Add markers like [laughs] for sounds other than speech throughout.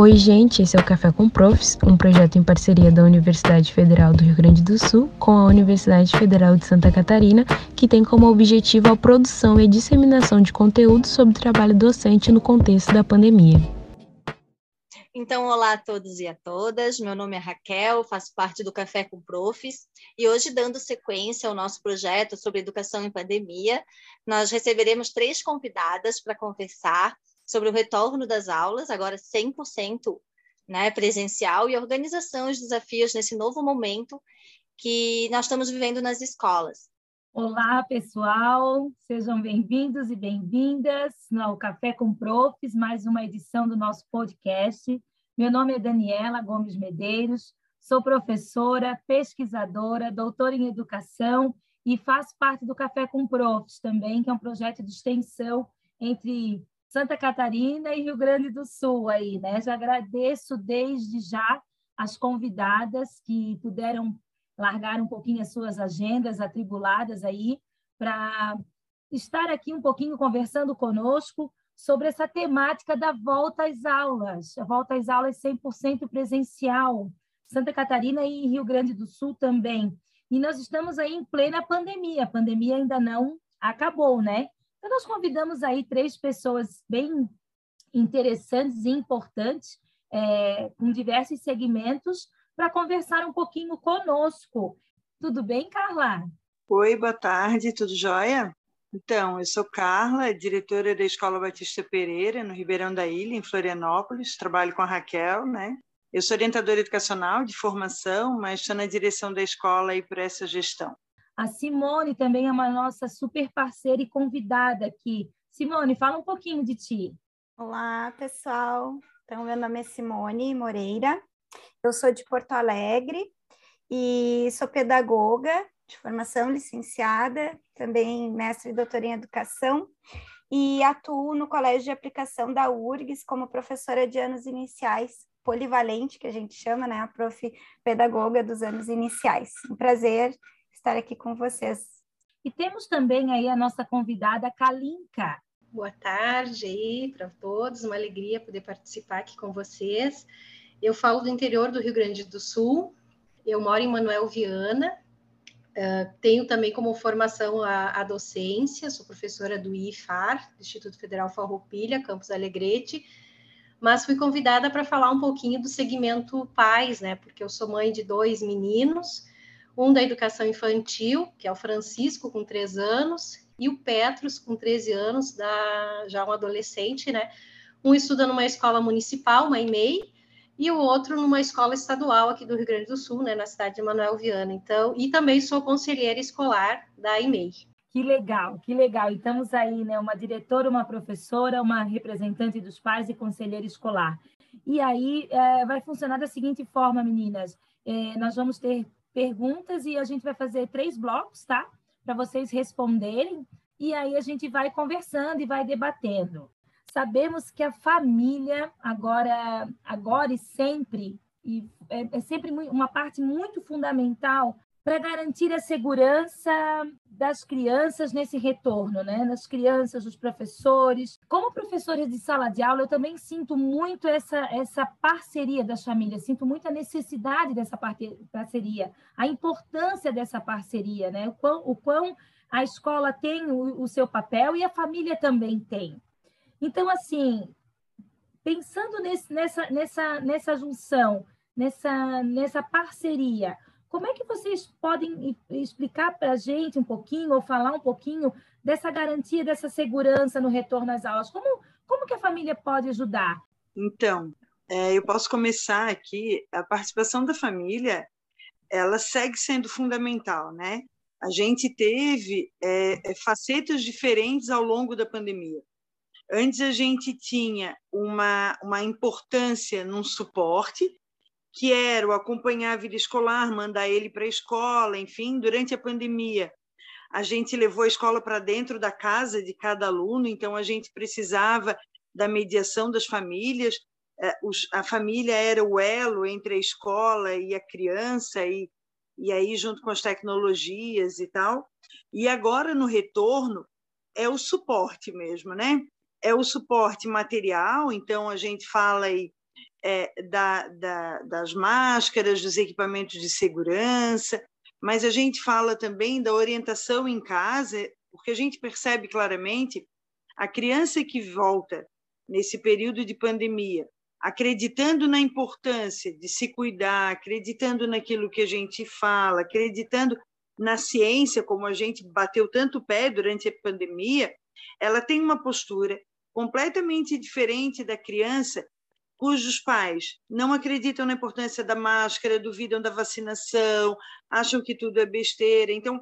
Oi, gente, esse é o Café com Profs, um projeto em parceria da Universidade Federal do Rio Grande do Sul com a Universidade Federal de Santa Catarina, que tem como objetivo a produção e disseminação de conteúdo sobre trabalho docente no contexto da pandemia. Então, olá a todos e a todas. Meu nome é Raquel, faço parte do Café com Profs e hoje, dando sequência ao nosso projeto sobre educação em pandemia, nós receberemos três convidadas para conversar sobre o retorno das aulas, agora 100% né, presencial, e a organização e os desafios nesse novo momento que nós estamos vivendo nas escolas. Olá, pessoal, sejam bem-vindos e bem-vindas ao Café com Profs, mais uma edição do nosso podcast. Meu nome é Daniela Gomes Medeiros, sou professora, pesquisadora, doutora em educação e faço parte do Café com Profs também, que é um projeto de extensão entre Santa Catarina e Rio Grande do Sul aí, né? Já agradeço desde já as convidadas que puderam largar um pouquinho as suas agendas atribuladas aí para estar aqui um pouquinho conversando conosco sobre essa temática da volta às aulas, a volta às aulas 100% presencial, Santa Catarina e Rio Grande do Sul também. E nós estamos aí em plena pandemia, a pandemia ainda não acabou, né? Então, nós convidamos aí três pessoas bem interessantes e importantes, é, com diversos segmentos, para conversar um pouquinho conosco. Tudo bem, Carla? Oi, boa tarde, tudo jóia? Então, eu sou Carla, diretora da Escola Batista Pereira, no Ribeirão da Ilha, em Florianópolis. Trabalho com a Raquel, né? Eu sou orientadora educacional de formação, mas estou na direção da escola aí por essa gestão. A Simone também é uma nossa super parceira e convidada aqui. Simone, fala um pouquinho de ti. Olá, pessoal. Então, meu nome é Simone Moreira. Eu sou de Porto Alegre e sou pedagoga de formação licenciada, também mestre e doutora em educação, e atuo no Colégio de Aplicação da URGS como professora de anos iniciais, polivalente, que a gente chama, né? A prof. pedagoga dos anos iniciais. Um prazer estar aqui com vocês. E temos também aí a nossa convidada Kalinka. Boa tarde aí para todos, uma alegria poder participar aqui com vocês. Eu falo do interior do Rio Grande do Sul, eu moro em Manuel Viana, uh, tenho também como formação a, a, docência, sou professora do IFAR, Instituto Federal Farroupilha, Campus Alegrete, mas fui convidada para falar um pouquinho do segmento pais, né, porque eu sou mãe de dois meninos, um da educação infantil, que é o Francisco, com três anos, e o Petros, com 13 anos, da, já um adolescente, né? Um estuda numa escola municipal, uma EMEI, e o outro numa escola estadual aqui do Rio Grande do Sul, né, na cidade de Manuel Viana. Então, e também sou conselheira escolar da EMEI. Que legal, que legal. E estamos aí, né, uma diretora, uma professora, uma representante dos pais e conselheira escolar. E aí é, vai funcionar da seguinte forma, meninas. É, nós vamos ter perguntas e a gente vai fazer três blocos, tá? Para vocês responderem. E aí a gente vai conversando e vai debatendo. Sabemos que a família, agora, agora e sempre, e é, é sempre uma parte muito fundamental para garantir a segurança das crianças nesse retorno, né? Das crianças, dos professores. Como professores de sala de aula, eu também sinto muito essa, essa parceria das famílias, sinto muita necessidade dessa parceria, a importância dessa parceria, né? O quão, o quão a escola tem o, o seu papel e a família também tem. Então, assim, pensando nesse, nessa, nessa, nessa junção, nessa, nessa parceria, como é que vocês podem explicar para a gente um pouquinho, ou falar um pouquinho dessa garantia, dessa segurança no retorno às aulas? Como, como que a família pode ajudar? Então, é, eu posso começar aqui. A participação da família, ela segue sendo fundamental, né? A gente teve é, é facetas diferentes ao longo da pandemia. Antes a gente tinha uma, uma importância num suporte, que era o acompanhar a vida escolar, mandar ele para a escola, enfim, durante a pandemia. A gente levou a escola para dentro da casa de cada aluno, então a gente precisava da mediação das famílias. É, a família era o elo entre a escola e a criança, e, e aí, junto com as tecnologias e tal. E agora, no retorno, é o suporte mesmo, né? É o suporte material, então a gente fala aí é, da, da, das máscaras, dos equipamentos de segurança, mas a gente fala também da orientação em casa, porque a gente percebe claramente a criança que volta nesse período de pandemia, acreditando na importância de se cuidar, acreditando naquilo que a gente fala, acreditando na ciência, como a gente bateu tanto pé durante a pandemia, ela tem uma postura completamente diferente da criança cujos pais não acreditam na importância da máscara, duvidam da vacinação, acham que tudo é besteira. Então,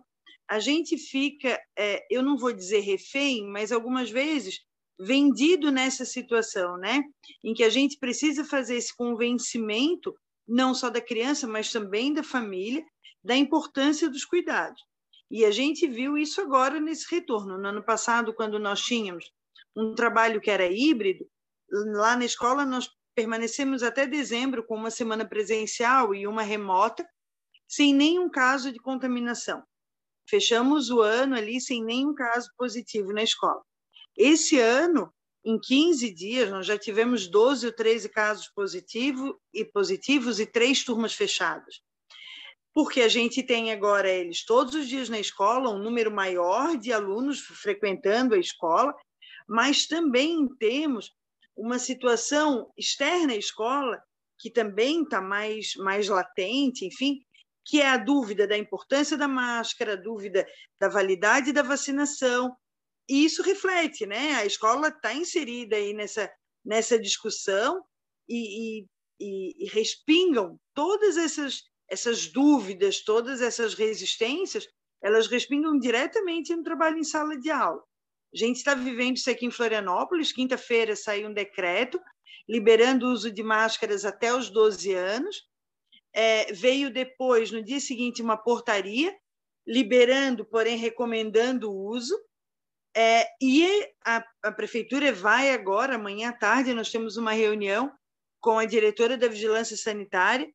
a gente fica, é, eu não vou dizer refém, mas algumas vezes vendido nessa situação, né? Em que a gente precisa fazer esse convencimento, não só da criança, mas também da família, da importância dos cuidados. E a gente viu isso agora nesse retorno. No ano passado, quando nós tínhamos um trabalho que era híbrido, lá na escola nós permanecemos até dezembro com uma semana presencial e uma remota, sem nenhum caso de contaminação. Fechamos o ano ali sem nenhum caso positivo na escola. Esse ano, em 15 dias, nós já tivemos 12 ou 13 casos positivos e positivos e três turmas fechadas. Porque a gente tem agora eles todos os dias na escola, um número maior de alunos frequentando a escola, mas também temos uma situação externa à escola que também está mais, mais latente, enfim, que é a dúvida da importância da máscara, a dúvida da validade da vacinação, e isso reflete, né? A escola está inserida aí nessa, nessa discussão e, e, e, e respingam todas essas, essas dúvidas, todas essas resistências, elas respingam diretamente no trabalho em sala de aula. A gente está vivendo isso aqui em Florianópolis. Quinta-feira saiu um decreto liberando o uso de máscaras até os 12 anos. É, veio depois, no dia seguinte, uma portaria liberando, porém recomendando o uso. É, e a, a prefeitura vai agora, amanhã à tarde, nós temos uma reunião com a diretora da Vigilância Sanitária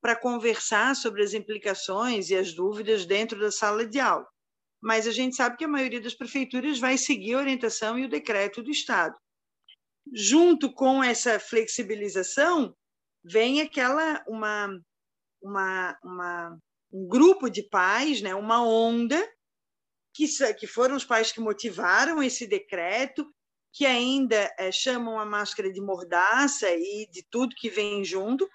para conversar sobre as implicações e as dúvidas dentro da sala de aula mas a gente sabe que a maioria das prefeituras vai seguir a orientação e o decreto do Estado. Junto com essa flexibilização, vem aquela uma, uma, uma um grupo de pais, né, uma onda que, que foram os pais que motivaram esse decreto, que ainda é, chamam a máscara de mordaça e de tudo que vem junto,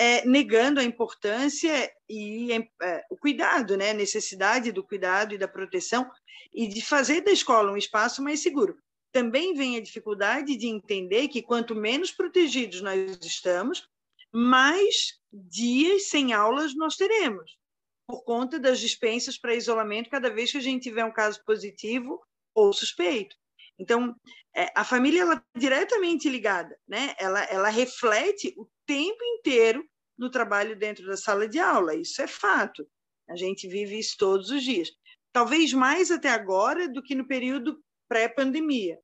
é, negando a importância e é, o cuidado, né? a necessidade do cuidado e da proteção e de fazer da escola um espaço mais seguro. Também vem a dificuldade de entender que quanto menos protegidos nós estamos, mais dias sem aulas nós teremos, por conta das dispensas para isolamento cada vez que a gente tiver um caso positivo ou suspeito. Então, é, a família ela é diretamente ligada, né? ela, ela reflete o tempo inteiro no trabalho dentro da sala de aula. Isso é fato. A gente vive isso todos os dias. Talvez mais até agora do que no período pré-pandemia.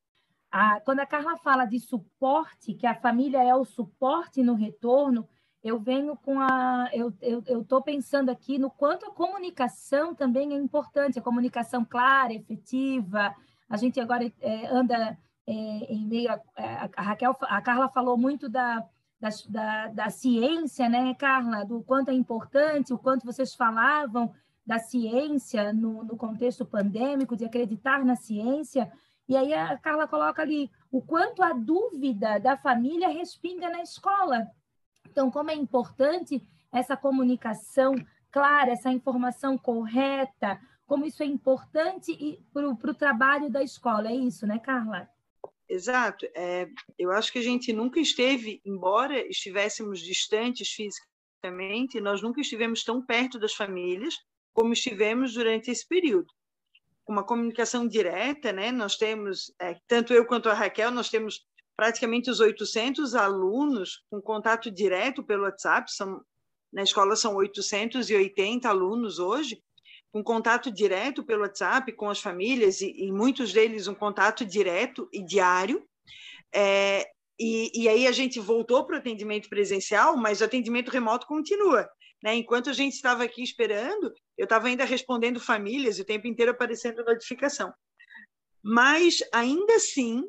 Ah, quando a Carla fala de suporte, que a família é o suporte no retorno, eu venho com a. Eu estou pensando aqui no quanto a comunicação também é importante, a comunicação clara, efetiva. A gente agora é, anda é, em meio a, a, Raquel, a Carla falou muito da, da, da, da ciência, né, Carla? Do quanto é importante, o quanto vocês falavam da ciência no, no contexto pandêmico, de acreditar na ciência. E aí a Carla coloca ali o quanto a dúvida da família respinga na escola. Então, como é importante essa comunicação clara, essa informação correta, como isso é importante para o trabalho da escola. É isso, né, Carla? Exato. É, eu acho que a gente nunca esteve, embora estivéssemos distantes fisicamente, nós nunca estivemos tão perto das famílias como estivemos durante esse período. Uma comunicação direta, né? Nós temos, é, tanto eu quanto a Raquel, nós temos praticamente os 800 alunos com contato direto pelo WhatsApp. São, na escola são 880 alunos hoje um contato direto pelo WhatsApp com as famílias, e, e muitos deles um contato direto e diário. É, e, e, aí a gente voltou para o atendimento presencial, mas o atendimento remoto continua. Né? Enquanto a gente estava aqui esperando, eu estava ainda respondendo famílias, o tempo inteiro aparecendo notificação. Mas, ainda assim,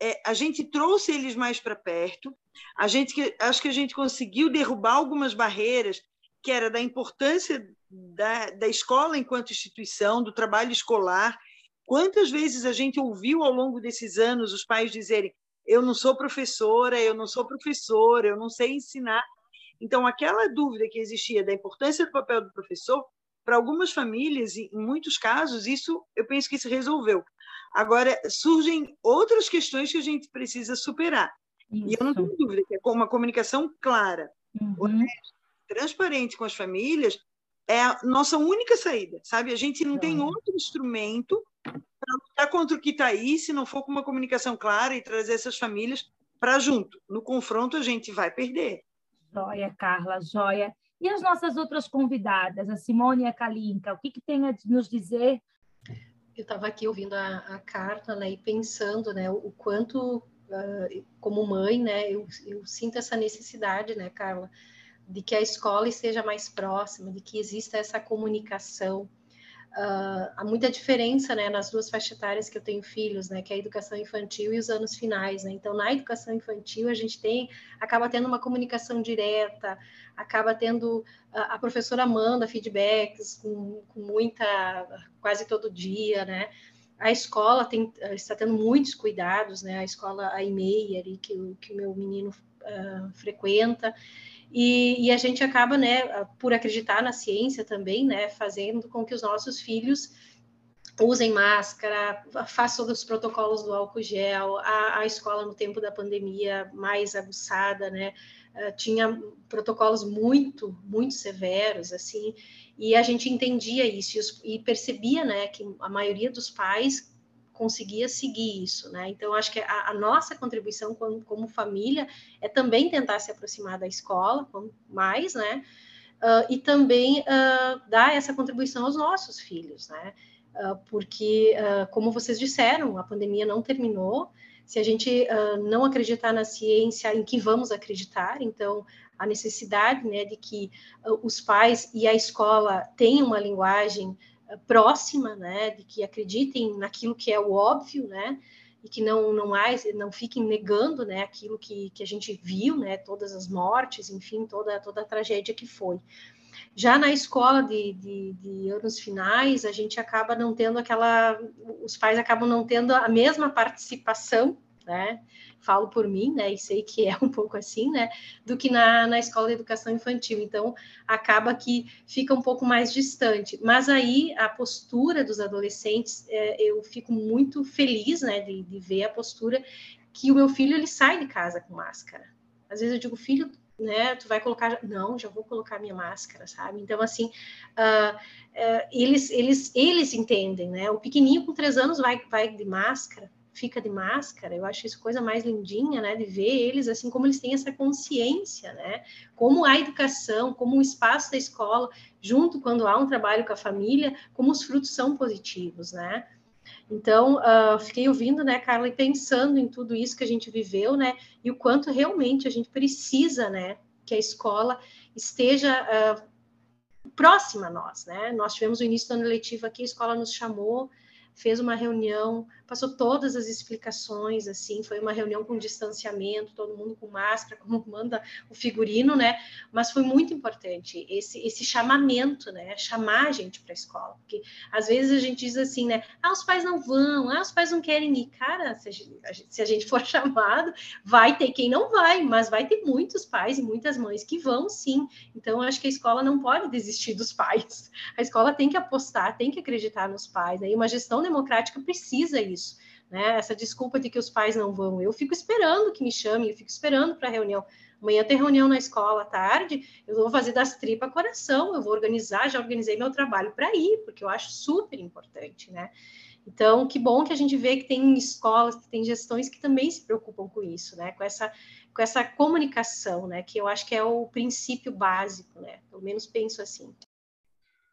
é, a gente trouxe eles mais para perto, a gente acho que a gente conseguiu derrubar algumas barreiras que era da importância da, da escola enquanto instituição, do trabalho escolar. Quantas vezes a gente ouviu ao longo desses anos os pais dizerem: eu não sou professora, eu não sou professor, eu não sei ensinar. Então, aquela dúvida que existia da importância do papel do professor, para algumas famílias, em muitos casos, isso eu penso que se resolveu. Agora, surgem outras questões que a gente precisa superar. Isso. E eu não tenho dúvida que é uma comunicação clara, uhum. honesta, transparente com as famílias é a nossa única saída, sabe? A gente não tem outro instrumento para lutar contra o que está aí se não for com uma comunicação clara e trazer essas famílias para junto. No confronto, a gente vai perder. Joia, Carla, joia. E as nossas outras convidadas, a Simone e a Kalinka, o que, que tem a nos dizer? Eu estava aqui ouvindo a, a Carla né, e pensando né, o quanto, uh, como mãe, né, eu, eu sinto essa necessidade, né, Carla, de que a escola esteja mais próxima, de que exista essa comunicação. Uh, há muita diferença né, nas duas faixas etárias que eu tenho filhos, né, que é a educação infantil e os anos finais. Né? Então, na educação infantil, a gente tem, acaba tendo uma comunicação direta, acaba tendo a, a professora manda feedbacks com, com, muita, quase todo dia, né? A escola tem, está tendo muitos cuidados, né? A escola, a EMEI, ali, que, que o meu menino uh, frequenta, e, e, a gente acaba, né, por acreditar na ciência também, né, fazendo com que os nossos filhos usem máscara, façam os protocolos do álcool gel, a, a escola no tempo da pandemia mais aguçada, né, uh, tinha protocolos muito, muito severos, assim, e a gente entendia isso e, e percebia, né, que a maioria dos pais conseguia seguir isso, né? Então, acho que a, a nossa contribuição como, como, família é também tentar se aproximar da escola mais, né? Uh, e também uh, dar essa contribuição aos nossos filhos, né? Uh, porque, como vocês disseram, a pandemia não terminou. Se a gente não acreditar na ciência, em que vamos acreditar? Então, a necessidade né, de que os pais e a escola tenham uma linguagem próxima, né, de que acreditem naquilo que é o óbvio, né, e que não não há, não fiquem negando, né, aquilo que, que a gente viu, né, todas as mortes, enfim, toda toda a tragédia que foi. Já na escola de, de, de, anos finais, a gente acaba não tendo aquela, os pais acabam não tendo a mesma participação, né? falo por mim, né, e sei que é um pouco assim, né, do que na, na escola de educação infantil. Então, acaba que fica um pouco mais distante. Mas aí, a postura dos adolescentes, é, eu fico muito feliz, né, de, de ver a postura que o meu filho, ele sai de casa com máscara. Às vezes eu digo, filho, né, tu vai colocar, não, já vou colocar minha máscara, sabe? Então, assim, uh, uh, eles, eles, eles entendem, né? O pequenininho com três anos vai, vai de máscara, fica de máscara, eu acho isso coisa mais lindinha, né, de ver eles assim como eles têm essa consciência, né, como a educação, como o espaço da escola, junto quando há um trabalho com a família, como os frutos são positivos, né. Então, uh, fiquei ouvindo, né, Carla, e pensando em tudo isso que a gente viveu, né, e o quanto realmente a gente precisa, né, que a escola esteja uh, próxima a nós, né. Nós tivemos o início do ano letivo aqui, a escola nos chamou, fez uma reunião, passou todas as explicações, assim, foi uma reunião com distanciamento, todo mundo com máscara, [laughs] como manda o figurino, né? Mas foi muito importante esse, esse chamamento, né? Chamar a gente para a escola, porque às vezes a gente diz assim, né? Ah, os pais não vão, ah, os pais não querem ir. Cara, se a gente, se a gente for [laughs] chamado, vai ter quem não vai, mas vai ter muitos pais e muitas mães que vão sim. Então, acho que a escola não pode desistir dos pais. A escola tem que apostar, tem que acreditar nos pais, né? E uma gestão democrática precisa isso, né? Essa desculpa de que os pais não vão. Eu fico esperando que me chamem, eu fico esperando para a reunião. Amanhã tem reunião na escola à tarde, eu vou fazer das tripas coração, eu vou organizar, já organizei meu trabalho para ir, porque eu acho super importante, né? Então, que bom que a gente vê que tem escolas, que tem gestões que também se preocupam com isso, né? Com essa, com essa comunicação, né? Que eu acho que é o princípio básico, né? Pelo menos penso assim.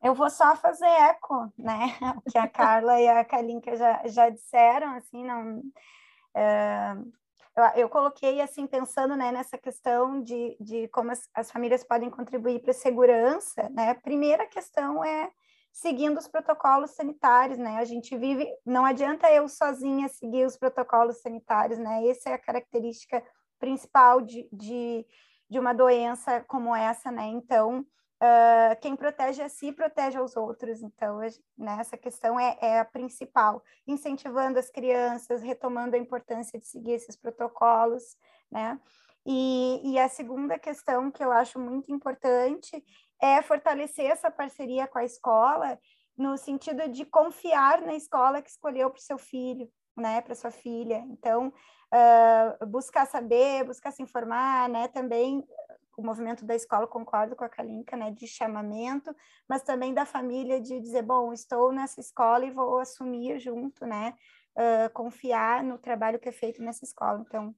Eu vou só fazer eco, né? [laughs] O que a Carla e a Kalinka já, já disseram, assim, não... É, eu, coloquei, assim, pensando né, nessa questão de, de como as, as famílias podem contribuir para a segurança, né? A primeira questão é seguindo os protocolos sanitários, né? A gente vive, não adianta eu sozinha seguir os protocolos sanitários, né? Essa é a característica principal de, de, de uma doença como essa, né? Então, uh, quem protege a si protege aos outros. Então, né, essa questão é, é a principal, incentivando as crianças, retomando a importância de seguir esses protocolos, né? E, e, a segunda questão que eu acho muito importante é fortalecer essa parceria com a escola, no sentido de confiar na escola que escolheu para o seu filho, né, para sua filha. Então, uh, buscar saber, buscar se informar, né, também o movimento da escola, concordo com a Kalinka, né, de chamamento, mas também da família de dizer, bom, estou nessa escola e vou assumir junto, né, uh, confiar no trabalho que é feito nessa escola. Então,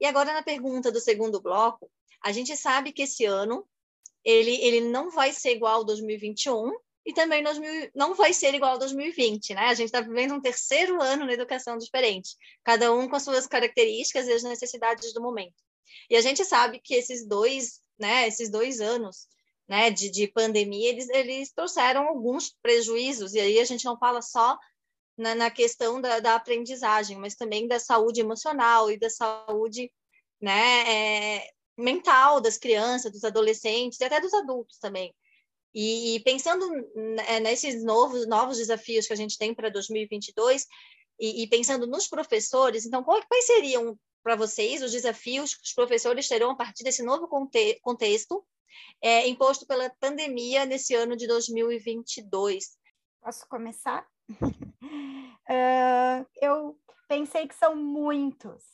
e agora, na pergunta do segundo bloco, a gente sabe que esse ano ele, ele não vai ser igual ao 2021 e também 2000, não vai ser igual ao 2020, né? A gente está vivendo um terceiro ano na educação diferente, cada um com as suas características e as necessidades do momento. E a gente sabe que esses dois, né, esses dois anos né, de, de pandemia, eles, eles trouxeram alguns prejuízos, e aí a gente não fala só na, na questão da, da, aprendizagem, mas também da saúde emocional e da saúde né, é, mental das crianças, dos adolescentes e até dos adultos também. E, e pensando né, nesses novos, novos desafios que a gente tem para 2022 e, e, pensando nos professores, então quais seriam para vocês os desafios que os professores terão a partir desse novo conte contexto é, imposto pela pandemia nesse ano de 2022? Posso começar? uh, [laughs] eu pensei que são muitos,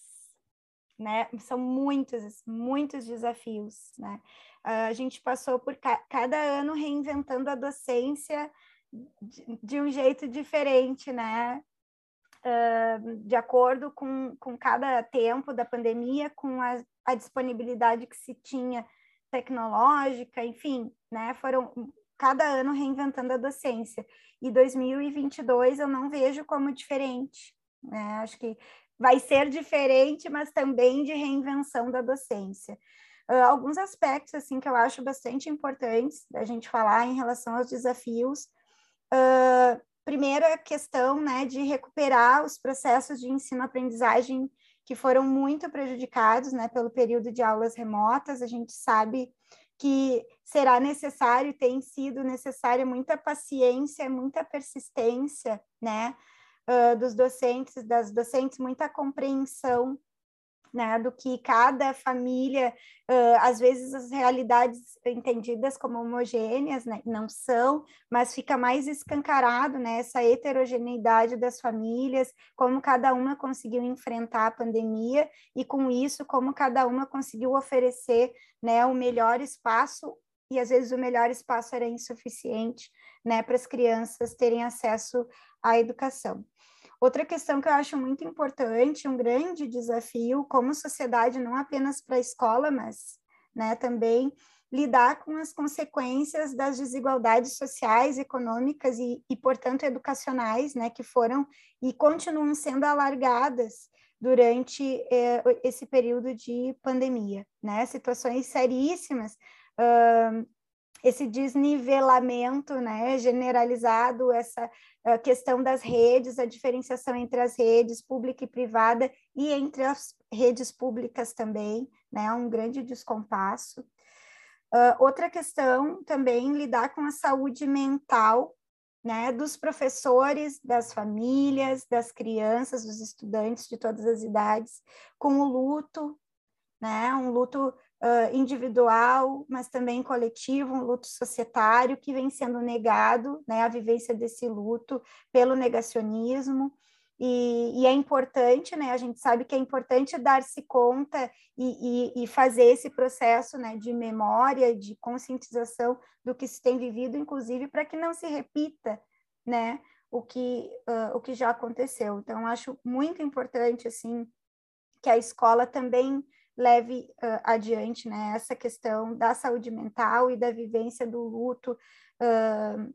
né? São muitos, muitos desafios, né? Uh, a gente passou por ca cada ano reinventando a docência de, de um jeito diferente, né? Uh, de acordo com, com cada tempo da pandemia, com a, a disponibilidade que se tinha tecnológica, enfim, né? Foram cada ano reinventando a docência. E 2022 eu não vejo como diferente. Né? Acho que vai ser diferente, mas também de reinvenção da docência. Uh, alguns aspectos assim que eu acho bastante importantes da gente falar em relação aos desafios. Uh, primeira questão, né, de recuperar os processos de ensino-aprendizagem que foram muito prejudicados, né, pelo período de aulas remotas. A gente sabe que será necessário, tem sido necessária muita paciência, muita persistência, né, uh, dos docentes, das docentes, muita compreensão né, do que cada família, uh, às vezes as realidades entendidas como homogêneas, né, não são, mas fica mais escancarado, né, essa heterogeneidade das famílias, como cada uma conseguiu enfrentar a pandemia e com isso como cada uma conseguiu oferecer, né, o melhor espaço e às vezes o melhor espaço era insuficiente, né, para as crianças terem acesso à educação. Outra questão que eu acho muito importante, um grande desafio como sociedade, não apenas para a escola, mas né, também lidar com as consequências das desigualdades sociais, econômicas e, e, portanto, educacionais, né, que foram e continuam sendo alargadas durante eh, esse período de pandemia, né, situações seríssimas, uh, esse desnivelamento né, generalizado, essa questão das redes, a diferenciação entre as redes pública e privada e entre as redes públicas também, né, um grande descompasso. Uh, outra questão também lidar com a saúde mental né, dos professores, das famílias, das crianças, dos estudantes de todas as idades, com o luto, né, um luto uh, individual, mas também coletivo, um luto societário que vem sendo negado, né, a vivência desse luto pelo negacionismo. E, e, é importante, né? A gente sabe que é importante dar-se conta e, e, e, fazer esse processo né, de memória, de conscientização do que se tem vivido, inclusive para que não se repita, né? O que, uh, o que já aconteceu. Então, acho muito importante, assim, que a escola também leve uh, adiante né, essa questão da saúde mental e da vivência do luto uh,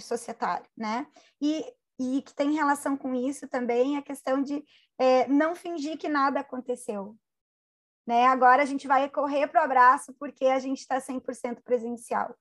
societário, né? E, e que tem relação com isso também a questão de é, não fingir que nada aconteceu. Né? Agora a gente vai correr para o abraço porque a gente está 100% presencial.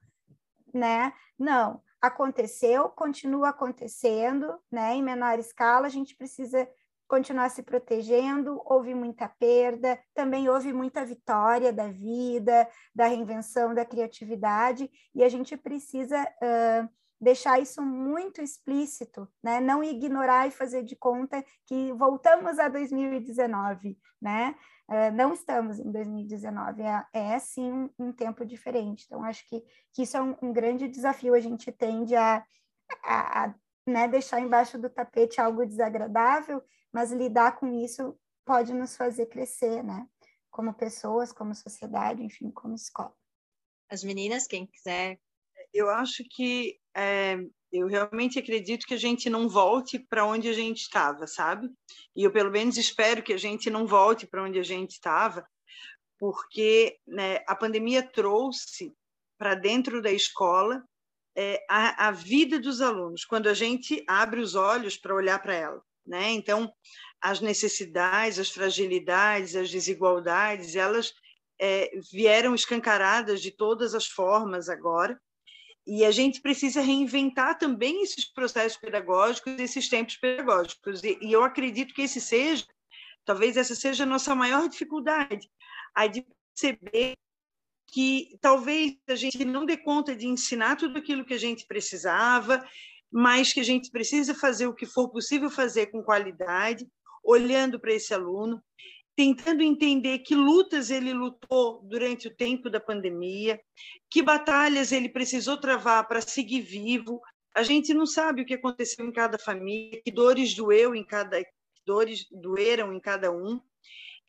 Né? Não, aconteceu, continua acontecendo, né? Em menor escala, a gente precisa continuar se protegendo, houve muita perda, também houve muita vitória da vida, da reinvenção, da criatividade, e a gente precisa uh, deixar isso muito explícito, né? não ignorar e fazer de conta que voltamos a 2019, né? Uh, não estamos em 2019, é, é sim um, um, tempo diferente. Então, acho que, que isso é um, um grande desafio, a gente tende a, a, a né, deixar embaixo do tapete algo desagradável mas lidar com isso pode nos fazer crescer, né? Como pessoas, como sociedade, enfim, como escola. As meninas, quem quiser. Eu acho que é, eu realmente acredito que a gente não volte para onde a gente estava, sabe? E eu pelo menos espero que a gente não volte para onde a gente estava, porque né, a pandemia trouxe para dentro da escola é, a, a vida dos alunos, quando a gente abre os olhos para olhar para ela. Né? Então, as necessidades, as fragilidades, as desigualdades, elas é, vieram escancaradas de todas as formas agora, e a gente precisa reinventar também esses processos pedagógicos, esses tempos pedagógicos. E, e eu acredito que esse seja, talvez essa seja a nossa maior dificuldade, a de perceber que talvez a gente não dê conta de ensinar tudo aquilo que a gente precisava, mas que a gente precisa fazer o que for possível fazer com qualidade, olhando para esse aluno, tentando entender que lutas ele lutou durante o tempo da pandemia, que batalhas ele precisou travar para seguir vivo. A gente não sabe o que aconteceu em cada família, que dores doeu em cada dores doeram em cada um.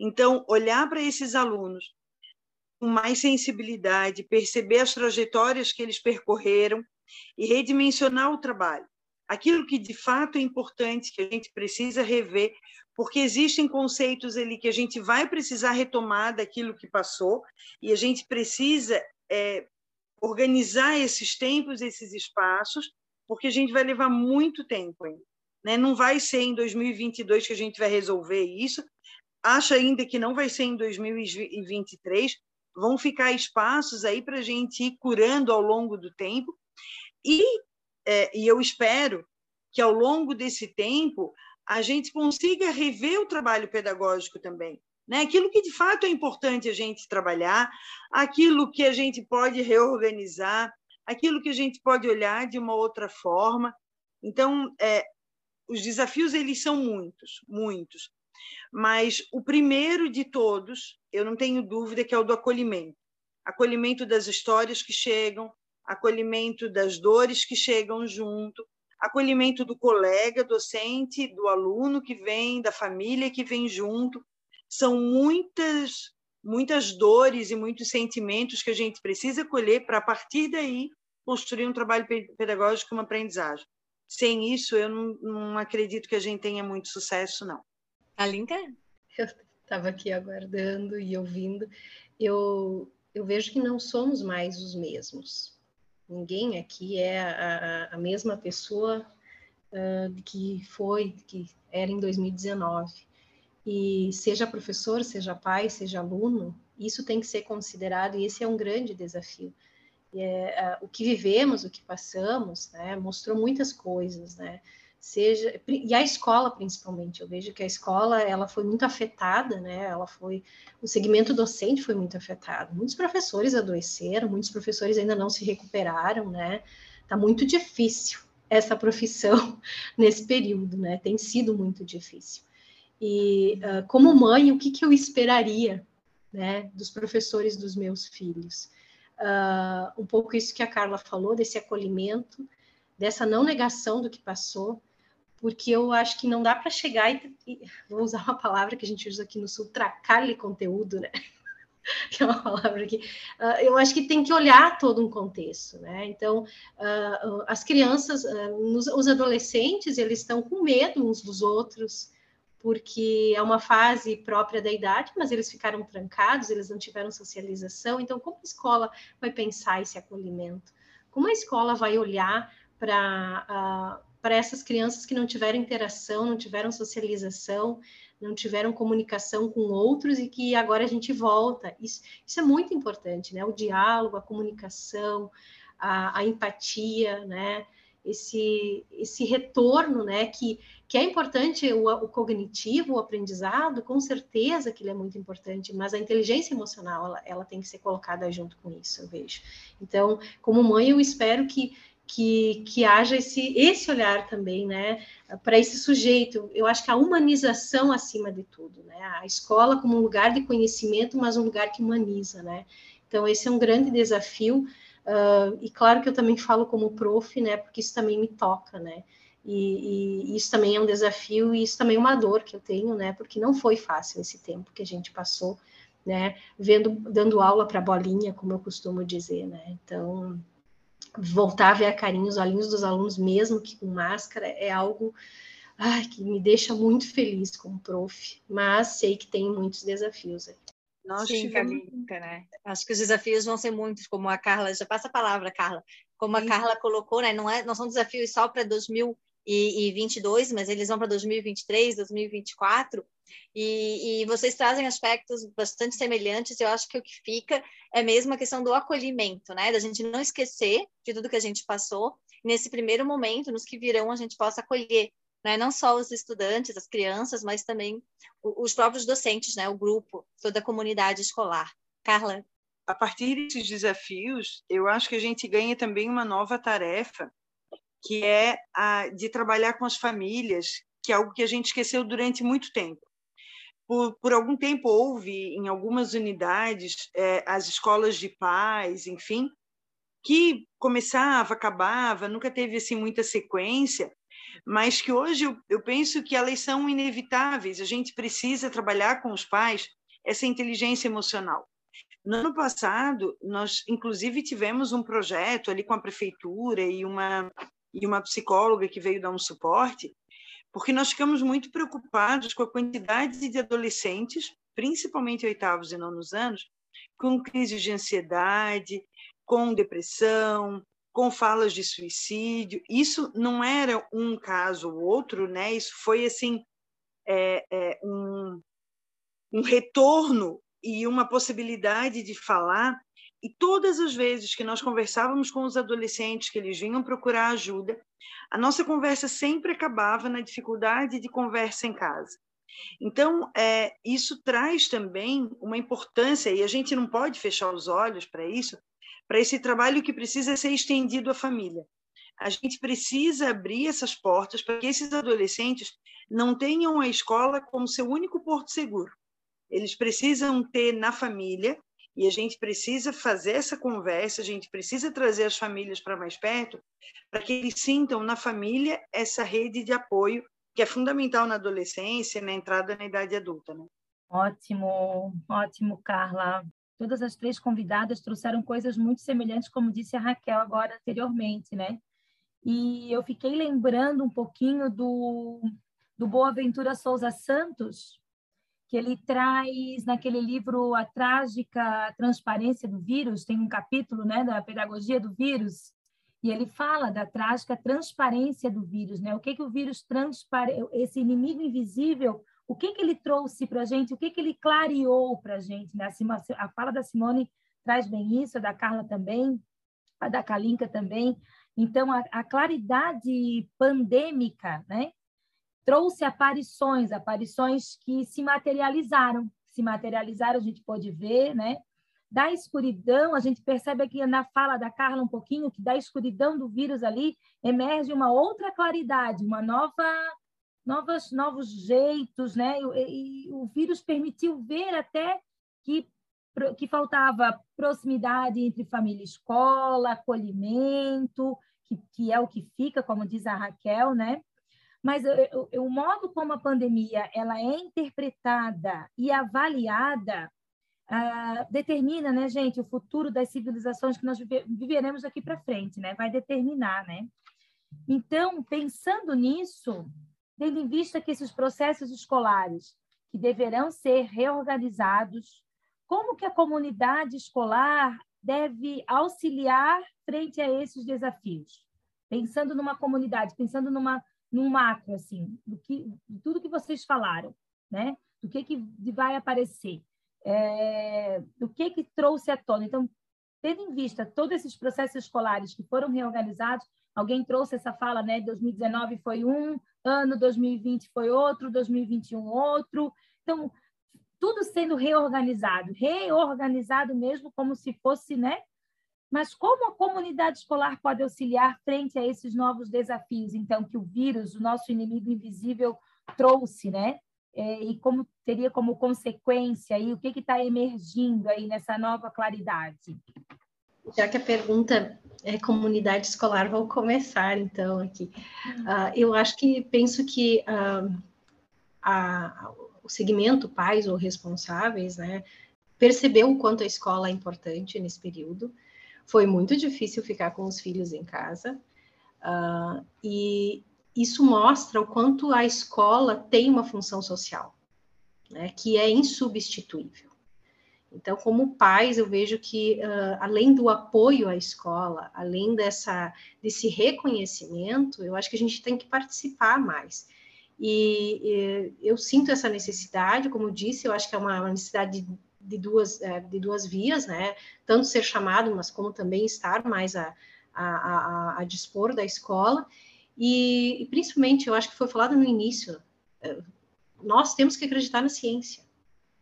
Então, olhar para esses alunos com mais sensibilidade, perceber as trajetórias que eles percorreram e redimensionar o trabalho. Aquilo que de fato é importante, que a gente precisa rever, porque existem conceitos ali que a gente vai precisar retomar daquilo que passou, e a gente precisa é, organizar esses tempos, esses espaços, porque a gente vai levar muito tempo ainda. Né? Não vai ser em 2022 que a gente vai resolver isso, acho ainda que não vai ser em 2023, vão ficar espaços aí para a gente ir curando ao longo do tempo, e, é, e eu espero que ao longo desse tempo a gente consiga rever o trabalho pedagógico também. Né? Aquilo que de fato é importante a gente trabalhar, aquilo que a gente pode reorganizar, aquilo que a gente pode olhar de uma outra forma. Então, é, os desafios eles são muitos, muitos. Mas o primeiro de todos, eu não tenho dúvida que é o do acolhimento. Acolhimento das histórias que chegam, acolhimento das dores que chegam junto, acolhimento do colega docente, do aluno que vem, da família que vem junto. São muitas muitas dores e muitos sentimentos que a gente precisa colher para a partir daí construir um trabalho pedagógico, uma aprendizagem. Sem isso, eu não, não acredito que a gente tenha muito sucesso, não. Alinka? Eu estava aqui aguardando e ouvindo. Eu, eu vejo que não somos mais os mesmos. Ninguém aqui é a, a, mesma pessoa uh, que foi, que era em 2019. E seja professor, seja pai, seja aluno, isso tem que ser considerado e esse é um grande desafio. É, uh, o que vivemos, o que passamos, né, mostrou muitas coisas, né? Seja e a escola principalmente eu vejo que a escola ela foi muito afetada né ela foi o segmento docente foi muito afetado. Muitos professores adoeceram muitos professores ainda não se recuperaram né. Tá muito difícil essa profissão [laughs] nesse período né tem sido muito difícil. E uh, como mãe o que que eu esperaria né dos professores dos meus filhos? Uh, um pouco isso que a Carla falou desse acolhimento dessa não negação do que passou porque eu acho que não dá para chegar e, e, vou usar uma palavra que a gente usa aqui no sul, tracar-lhe conteúdo, né? [laughs] que é uma palavra que uh, eu acho que tem que olhar todo um contexto, né? Então, uh, as crianças, uh, nos, os adolescentes, eles estão com medo uns dos outros, porque é uma fase própria da idade, mas eles ficaram trancados, eles não tiveram socialização. Então, como a escola vai pensar esse acolhimento? Como a escola vai olhar para para essas crianças que não tiveram interação, não tiveram socialização, não tiveram comunicação com outros e que agora a gente volta. Isso, isso é muito importante, né? O diálogo, a comunicação, a, a empatia, né? esse, esse retorno, né, que, que é importante o, o, cognitivo, o aprendizado, com certeza que ele é muito importante, mas a inteligência emocional, ela, ela tem que ser colocada junto com isso, eu vejo. Então, como mãe, eu espero que, que, que haja esse, esse olhar também, né, para esse sujeito. Eu acho que a humanização acima de tudo, né, a escola como um lugar de conhecimento, mas um lugar que humaniza, né. Então, esse é um grande desafio, Uh, e claro que eu também falo como prof, né, porque isso também me toca, né, e, e, isso também é um desafio e isso também é uma dor que eu tenho, né, porque não foi fácil esse tempo que a gente passou, né, vendo, dando aula para bolinha, como eu costumo dizer, né, então voltar a ver a carinha, os olhinhos dos alunos, mesmo que com máscara, é algo ai, que me deixa muito feliz como prof, mas sei que tem muitos desafios aí. Nós Sim, tivemos... né? Acho que os desafios vão ser muitos, como a Carla, já passa a palavra, Carla. Como Sim. a Carla colocou, né? Não, é, não são desafios só para 2022, mas eles vão para 2023, 2024. E, e, vocês trazem aspectos bastante semelhantes. Eu acho que o que fica é mesmo a questão do acolhimento, né? Da gente não esquecer de tudo que a gente passou. Nesse primeiro momento, nos que virão, a gente possa acolher né? não só os estudantes, as crianças, mas também os próprios docentes, né? o grupo, toda a comunidade escolar. Carla? A partir desses desafios, eu acho que a gente ganha também uma nova tarefa, que é a de trabalhar com as famílias, que é algo que a gente esqueceu durante muito tempo. Por, por algum tempo houve, em algumas unidades, é, as escolas de paz, enfim, que começava, acabava, nunca teve assim muita sequência, mas que hoje eu, eu penso que elas são inevitáveis. A gente precisa trabalhar com os pais essa inteligência emocional. No ano passado, nós inclusive tivemos um projeto ali com a prefeitura e uma e uma psicóloga que veio dar um suporte, porque nós ficamos muito preocupados com a quantidade de adolescentes, principalmente oitavos e nonos anos, com crises de ansiedade, com depressão, com falas de suicídio. Isso não era um caso ou outro, né? Isso foi assim é, é, um, um retorno e uma possibilidade de falar. E todas as vezes que nós conversávamos com os adolescentes que eles vinham procurar ajuda, a nossa conversa sempre acabava na dificuldade de conversa em casa. Então, é, isso traz também uma importância, e a gente não pode fechar os olhos para isso, para esse trabalho que precisa ser estendido à família. A gente precisa abrir essas portas para que esses adolescentes não tenham a escola como seu único porto seguro. Eles precisam ter na família e a gente precisa fazer essa conversa, a gente precisa trazer as famílias para mais perto, para que eles sintam na família essa rede de apoio que é fundamental na adolescência, na entrada na idade adulta. Né? Ótimo, ótimo, Carla todas as três convidadas trouxeram coisas muito semelhantes, como disse a Raquel agora anteriormente, né? E eu fiquei lembrando um pouquinho do, do Boaventura Souza Santos, que ele traz naquele livro A Trágica Transparência do Vírus, tem um capítulo né, da pedagogia do vírus, e ele fala da trágica transparência do vírus, né? O que que o vírus transpare... esse inimigo invisível o que, que ele trouxe para a gente, o que, que ele clareou para a gente. Né? A, fala da Simone traz bem isso, a da Carla também, a da Kalinka também. Então, a, a claridade pandêmica né, trouxe aparições, aparições que se materializaram. Se materializaram, a gente pode ver, né? Da escuridão, a gente percebe aqui na fala da Carla um pouquinho que da escuridão do vírus ali emerge uma outra claridade, uma nova novos, novos jeitos, né? E, e, o vírus permitiu ver até que, que faltava proximidade entre família e escola, acolhimento, que, que é o que fica, como diz a Raquel, né? Mas o, modo como a pandemia ela é interpretada e avaliada Uh, determina, né, gente, o futuro das civilizações que nós viveremos aqui para frente, né? Vai determinar, né? Então, pensando nisso, tendo em vista que esses processos escolares que deverão ser reorganizados, como que a comunidade escolar deve auxiliar frente a esses desafios? Pensando numa comunidade, pensando numa num macro assim, do que de tudo que vocês falaram, né? Do que que vai aparecer, é, do que que trouxe à tona. Então, tendo em vista todos esses processos escolares que foram reorganizados, alguém trouxe essa fala, né? 2019 foi um ano, 2020 foi outro, 2021 outro. Então, tudo sendo reorganizado, reorganizado mesmo como se fosse, né? Mas como a comunidade escolar pode auxiliar frente a esses novos desafios, então, que o vírus, o nosso inimigo invisível, trouxe, né? É, e como teria como consequência e o que está emergindo aí nessa nova claridade? Já que a pergunta é comunidade escolar, vou começar então aqui. Uh, eu acho que penso que uh, a, o segmento pais ou responsáveis, né, percebeu o quanto a escola é importante nesse período. Foi muito difícil ficar com os filhos em casa uh, e isso mostra o quanto a escola tem uma função social, né, que é insubstituível. Então, como pais, eu vejo que uh, além do apoio à escola, além dessa desse reconhecimento, eu acho que a gente tem que participar mais. E, e eu sinto essa necessidade, como disse, eu acho que é uma necessidade de, duas é, de duas vias, né? Tanto ser chamado, mas como também estar mais a, a, a, a dispor da escola. E, e, principalmente, eu acho que foi falado no início, é, nós temos que acreditar na ciência,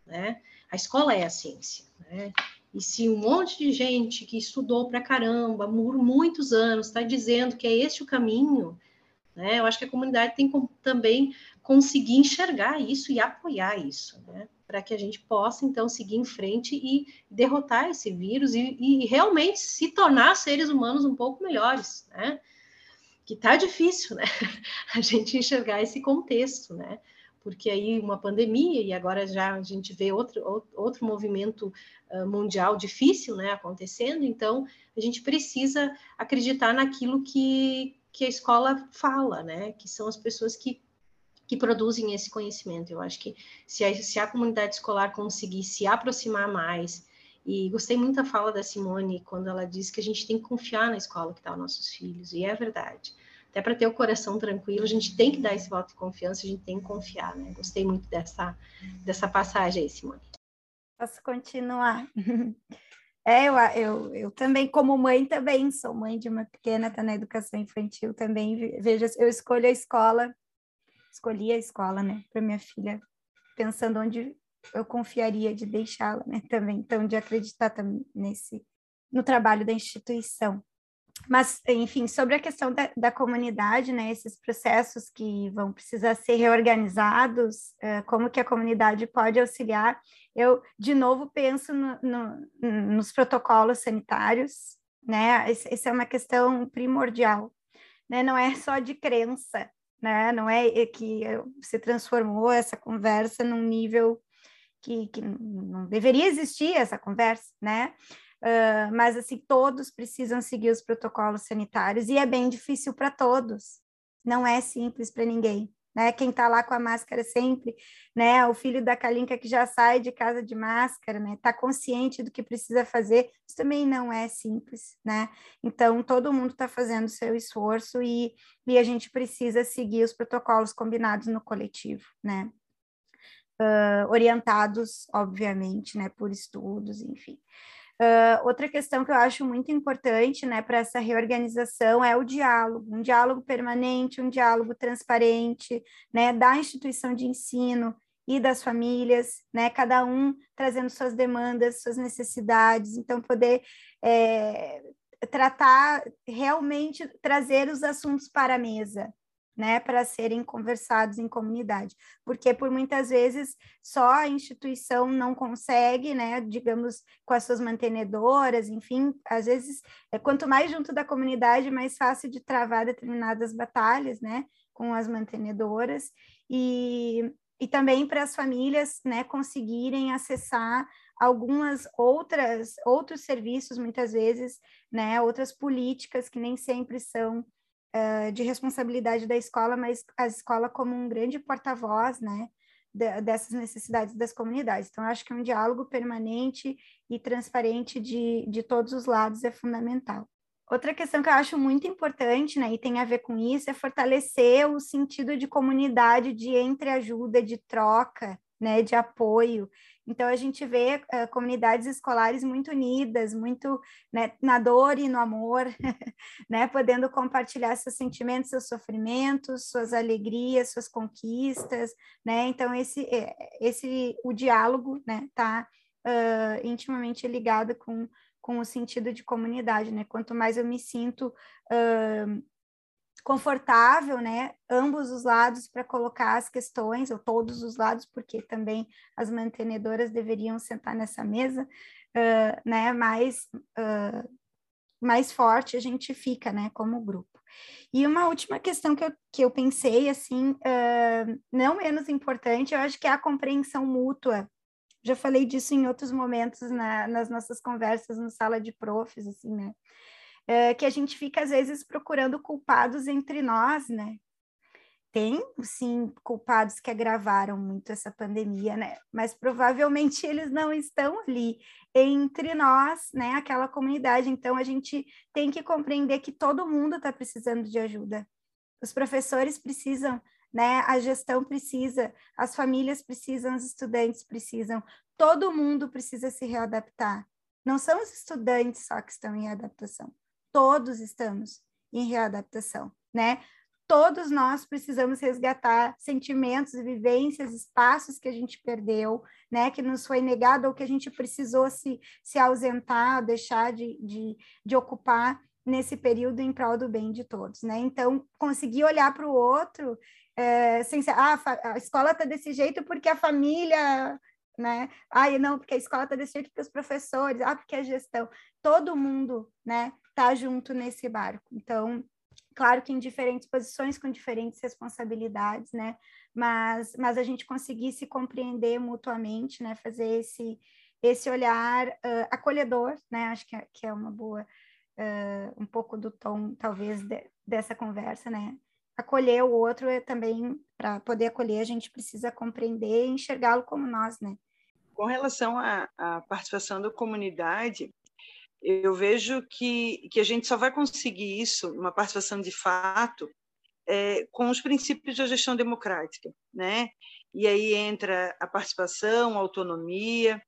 né? A escola é a ciência, né? E se um monte de gente que estudou para caramba por muitos anos está dizendo que é este o caminho, né? Eu acho que a comunidade tem que também conseguir enxergar isso e apoiar isso, né? Para que a gente possa, então, seguir em frente e derrotar esse vírus e, e realmente se tornar seres humanos um pouco melhores, né? Que tá difícil, né? [laughs] A gente enxergar esse contexto, né? porque aí uma pandemia e agora já a gente vê outro, outro movimento uh, mundial difícil né, acontecendo, então a gente precisa acreditar naquilo que, que a escola fala, né, que são as pessoas que, que produzem esse conhecimento. Eu acho que se a, se a comunidade escolar conseguir se aproximar mais, e gostei muito da fala da Simone quando ela disse que a gente tem que confiar na escola que está os nossos filhos, e é verdade até para ter o coração tranquilo, a gente tem que dar esse voto de confiança, a gente tem que confiar, né? Gostei muito dessa, dessa passagem aí, Simone. Posso continuar? [laughs] É, eu, eu, eu também, como mãe, também sou mãe de uma pequena, está na educação infantil também. Veja, eu escolho a escola, escolhi a escola, né, para minha filha, pensando onde eu confiaria de deixá-la, né, também, então, de acreditar também nesse, no trabalho da instituição. Mas, enfim, sobre a questão da, da, comunidade, né, esses processos que vão precisar ser reorganizados, uh, como que a comunidade pode auxiliar, eu, de novo, penso no, no, nos protocolos sanitários, né, essa é uma questão primordial, né, não é só de crença, né, não é que se transformou essa conversa num nível que, que não deveria existir essa conversa, né, Uh, mas assim todos precisam seguir os protocolos sanitários e é bem difícil para todos. Não é simples para ninguém, né? Quem está lá com a máscara sempre, né? O filho da Kalinka que já sai de casa de máscara, né? Está consciente do que precisa fazer. Isso também não é simples, né? Então todo mundo está fazendo seu esforço e, e a gente precisa seguir os protocolos combinados no coletivo, né? Uh, orientados, obviamente, né, por estudos, enfim. Uh, outra questão que eu acho muito importante né, para essa reorganização é o diálogo, um diálogo permanente, um diálogo transparente né, da instituição de ensino e das famílias, né, cada um trazendo suas demandas, suas necessidades, então poder é, tratar realmente, trazer os assuntos para a mesa, né, para serem conversados em comunidade, porque por muitas vezes só a instituição não consegue, né, digamos, com as suas mantenedoras, enfim, às vezes, é, quanto mais junto da comunidade, mais fácil de travar determinadas batalhas, né, com as mantenedoras, e, e também para as famílias, né, conseguirem acessar algumas outras outros serviços muitas vezes, né, outras políticas que nem sempre são uh, de responsabilidade da escola, mas a escola como um grande porta-voz, né, de, dessas necessidades das comunidades. Então, acho que um diálogo permanente e transparente de, de todos os lados é fundamental. Outra questão que eu acho muito importante, né, e tem a ver com isso, é fortalecer o sentido de comunidade, de entreajuda, de troca, né, de apoio. Então, a gente vê uh, comunidades escolares muito unidas, muito né, na dor e no amor, [laughs] né, podendo compartilhar seus sentimentos, seus sofrimentos, suas alegrias, suas conquistas, né? Então, esse, é, esse o diálogo, né, está uh, intimamente ligado com, com o sentido de comunidade, né? Quanto mais eu me sinto uh, confortável, né, ambos os lados para colocar as questões, ou todos os lados, porque também as mantenedoras deveriam sentar nessa mesa, uh, né, mais, uh, mais forte a gente fica, né, como grupo. E uma última questão que eu, que eu pensei, assim, uh, não menos importante, eu acho que é a compreensão mútua. Já falei disso em outros momentos na, nas nossas conversas no sala de profs, assim, né? É, que a gente fica, às vezes, procurando culpados entre nós, né? Tem, sim, culpados que agravaram muito essa pandemia, né? Mas provavelmente eles não estão ali entre nós, né? Aquela comunidade. Então, a gente tem que compreender que todo mundo está precisando de ajuda. Os professores precisam, né? A gestão precisa, as famílias precisam, os estudantes precisam. Todo mundo precisa se readaptar. Não são os estudantes só que estão em adaptação todos estamos em readaptação, né? Todos nós precisamos resgatar sentimentos, vivências, espaços que a gente perdeu, né? Que nos foi negado ou que a gente precisou se, se ausentar, deixar de, de, de ocupar nesse período em prol do bem de todos, né? Então, conseguir olhar para o outro é, sem ser, ah, a escola está desse jeito porque a família né? Ah, não, porque a escola está desse jeito porque os professores, ah, porque a gestão, todo mundo, né, tá junto nesse barco. Então, claro que em diferentes posições, com diferentes responsabilidades, né? Mas, mas a gente conseguir se compreender mutuamente, né? Fazer esse, esse olhar uh, acolhedor, né? Acho que é, que é uma boa, uh, um pouco do tom, talvez, de, dessa conversa, né? Acolher o outro é também, para poder acolher, a gente precisa compreender e enxergá-lo como nós, né? Com relação à, à participação da comunidade, eu vejo que, que a gente só vai conseguir isso, uma participação de fato, é, com os princípios da gestão democrática, né? E aí entra a participação, a autonomia.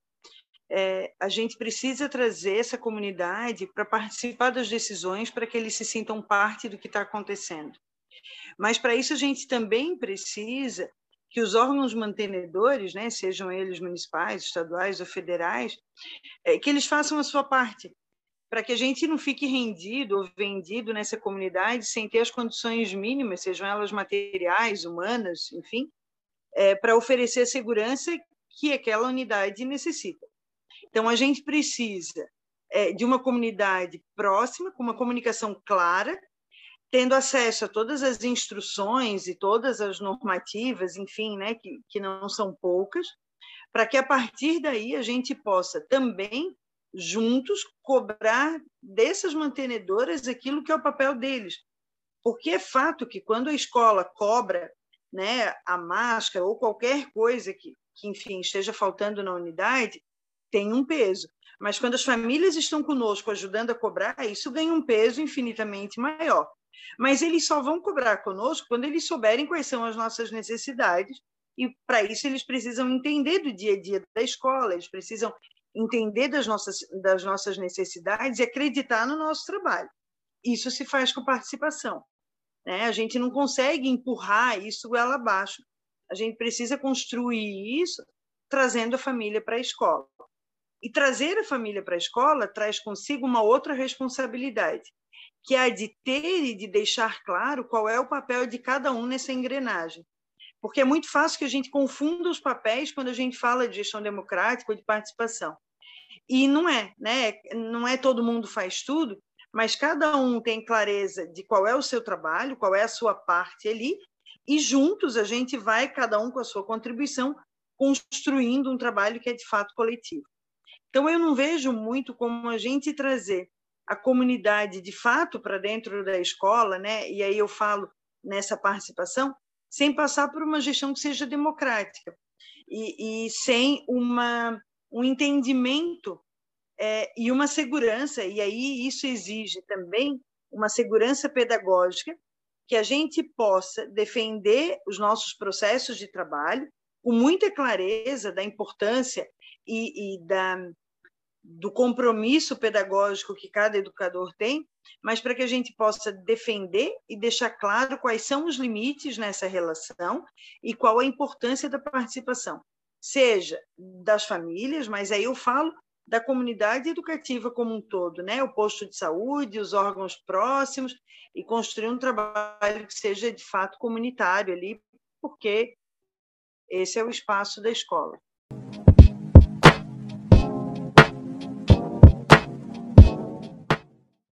É, a gente precisa trazer essa comunidade para participar das decisões, para que eles se sintam parte do que está acontecendo. Mas para isso a gente também precisa que os órgãos mantenedores, né, sejam eles municipais, estaduais ou federais, é, que eles façam a sua parte, para que a gente não fique rendido ou vendido nessa comunidade sem ter as condições mínimas, sejam elas materiais, humanas, enfim, é, para oferecer a segurança que aquela unidade necessita. Então, a gente precisa é, de uma comunidade próxima, com uma comunicação clara, tendo acesso a todas as instruções e todas as normativas, enfim, né, que, que não são poucas, para que a partir daí a gente possa também juntos cobrar dessas mantenedoras aquilo que é o papel deles. Porque é fato que quando a escola cobra né, a máscara ou qualquer coisa que, que, enfim, esteja faltando na unidade, tem um peso. Mas quando as famílias estão conosco ajudando a cobrar, isso ganha um peso infinitamente maior. Mas eles só vão cobrar conosco quando eles souberem quais são as nossas necessidades e para isso eles precisam entender do dia a dia da escola, eles precisam entender das nossas, das nossas necessidades e acreditar no nosso trabalho. Isso se faz com participação. Né? A gente não consegue empurrar isso ela abaixo. A gente precisa construir isso trazendo a família para a escola. E trazer a família para a escola traz consigo uma outra responsabilidade, que é a de ter e de deixar claro qual é o papel de cada um nessa engrenagem porque é muito fácil que a gente confunda os papéis quando a gente fala de gestão democrática ou de participação. E não é, né? Não é todo mundo faz tudo, mas cada um tem clareza de qual é o seu trabalho, qual é a sua parte ali, e juntos a gente vai, cada um com a sua contribuição, construindo um trabalho que é de fato coletivo. Então, eu não vejo muito como a gente trazer a comunidade de fato para dentro da escola, né? e aí eu falo nessa participação, sem passar por uma gestão que seja democrática e, e sem uma, um entendimento é, e uma segurança, e aí isso exige também uma segurança pedagógica, que a gente possa defender os nossos processos de trabalho, com muita clareza da importância e, e da, do compromisso pedagógico que cada educador tem, mas para que a gente possa defender e deixar claro quais são os limites nessa relação e qual a importância da participação, seja das famílias, mas aí eu falo da comunidade educativa como um todo, né? O posto de saúde, os órgãos próximos e construir um trabalho que seja de fato comunitário ali, porque esse é o espaço da escola.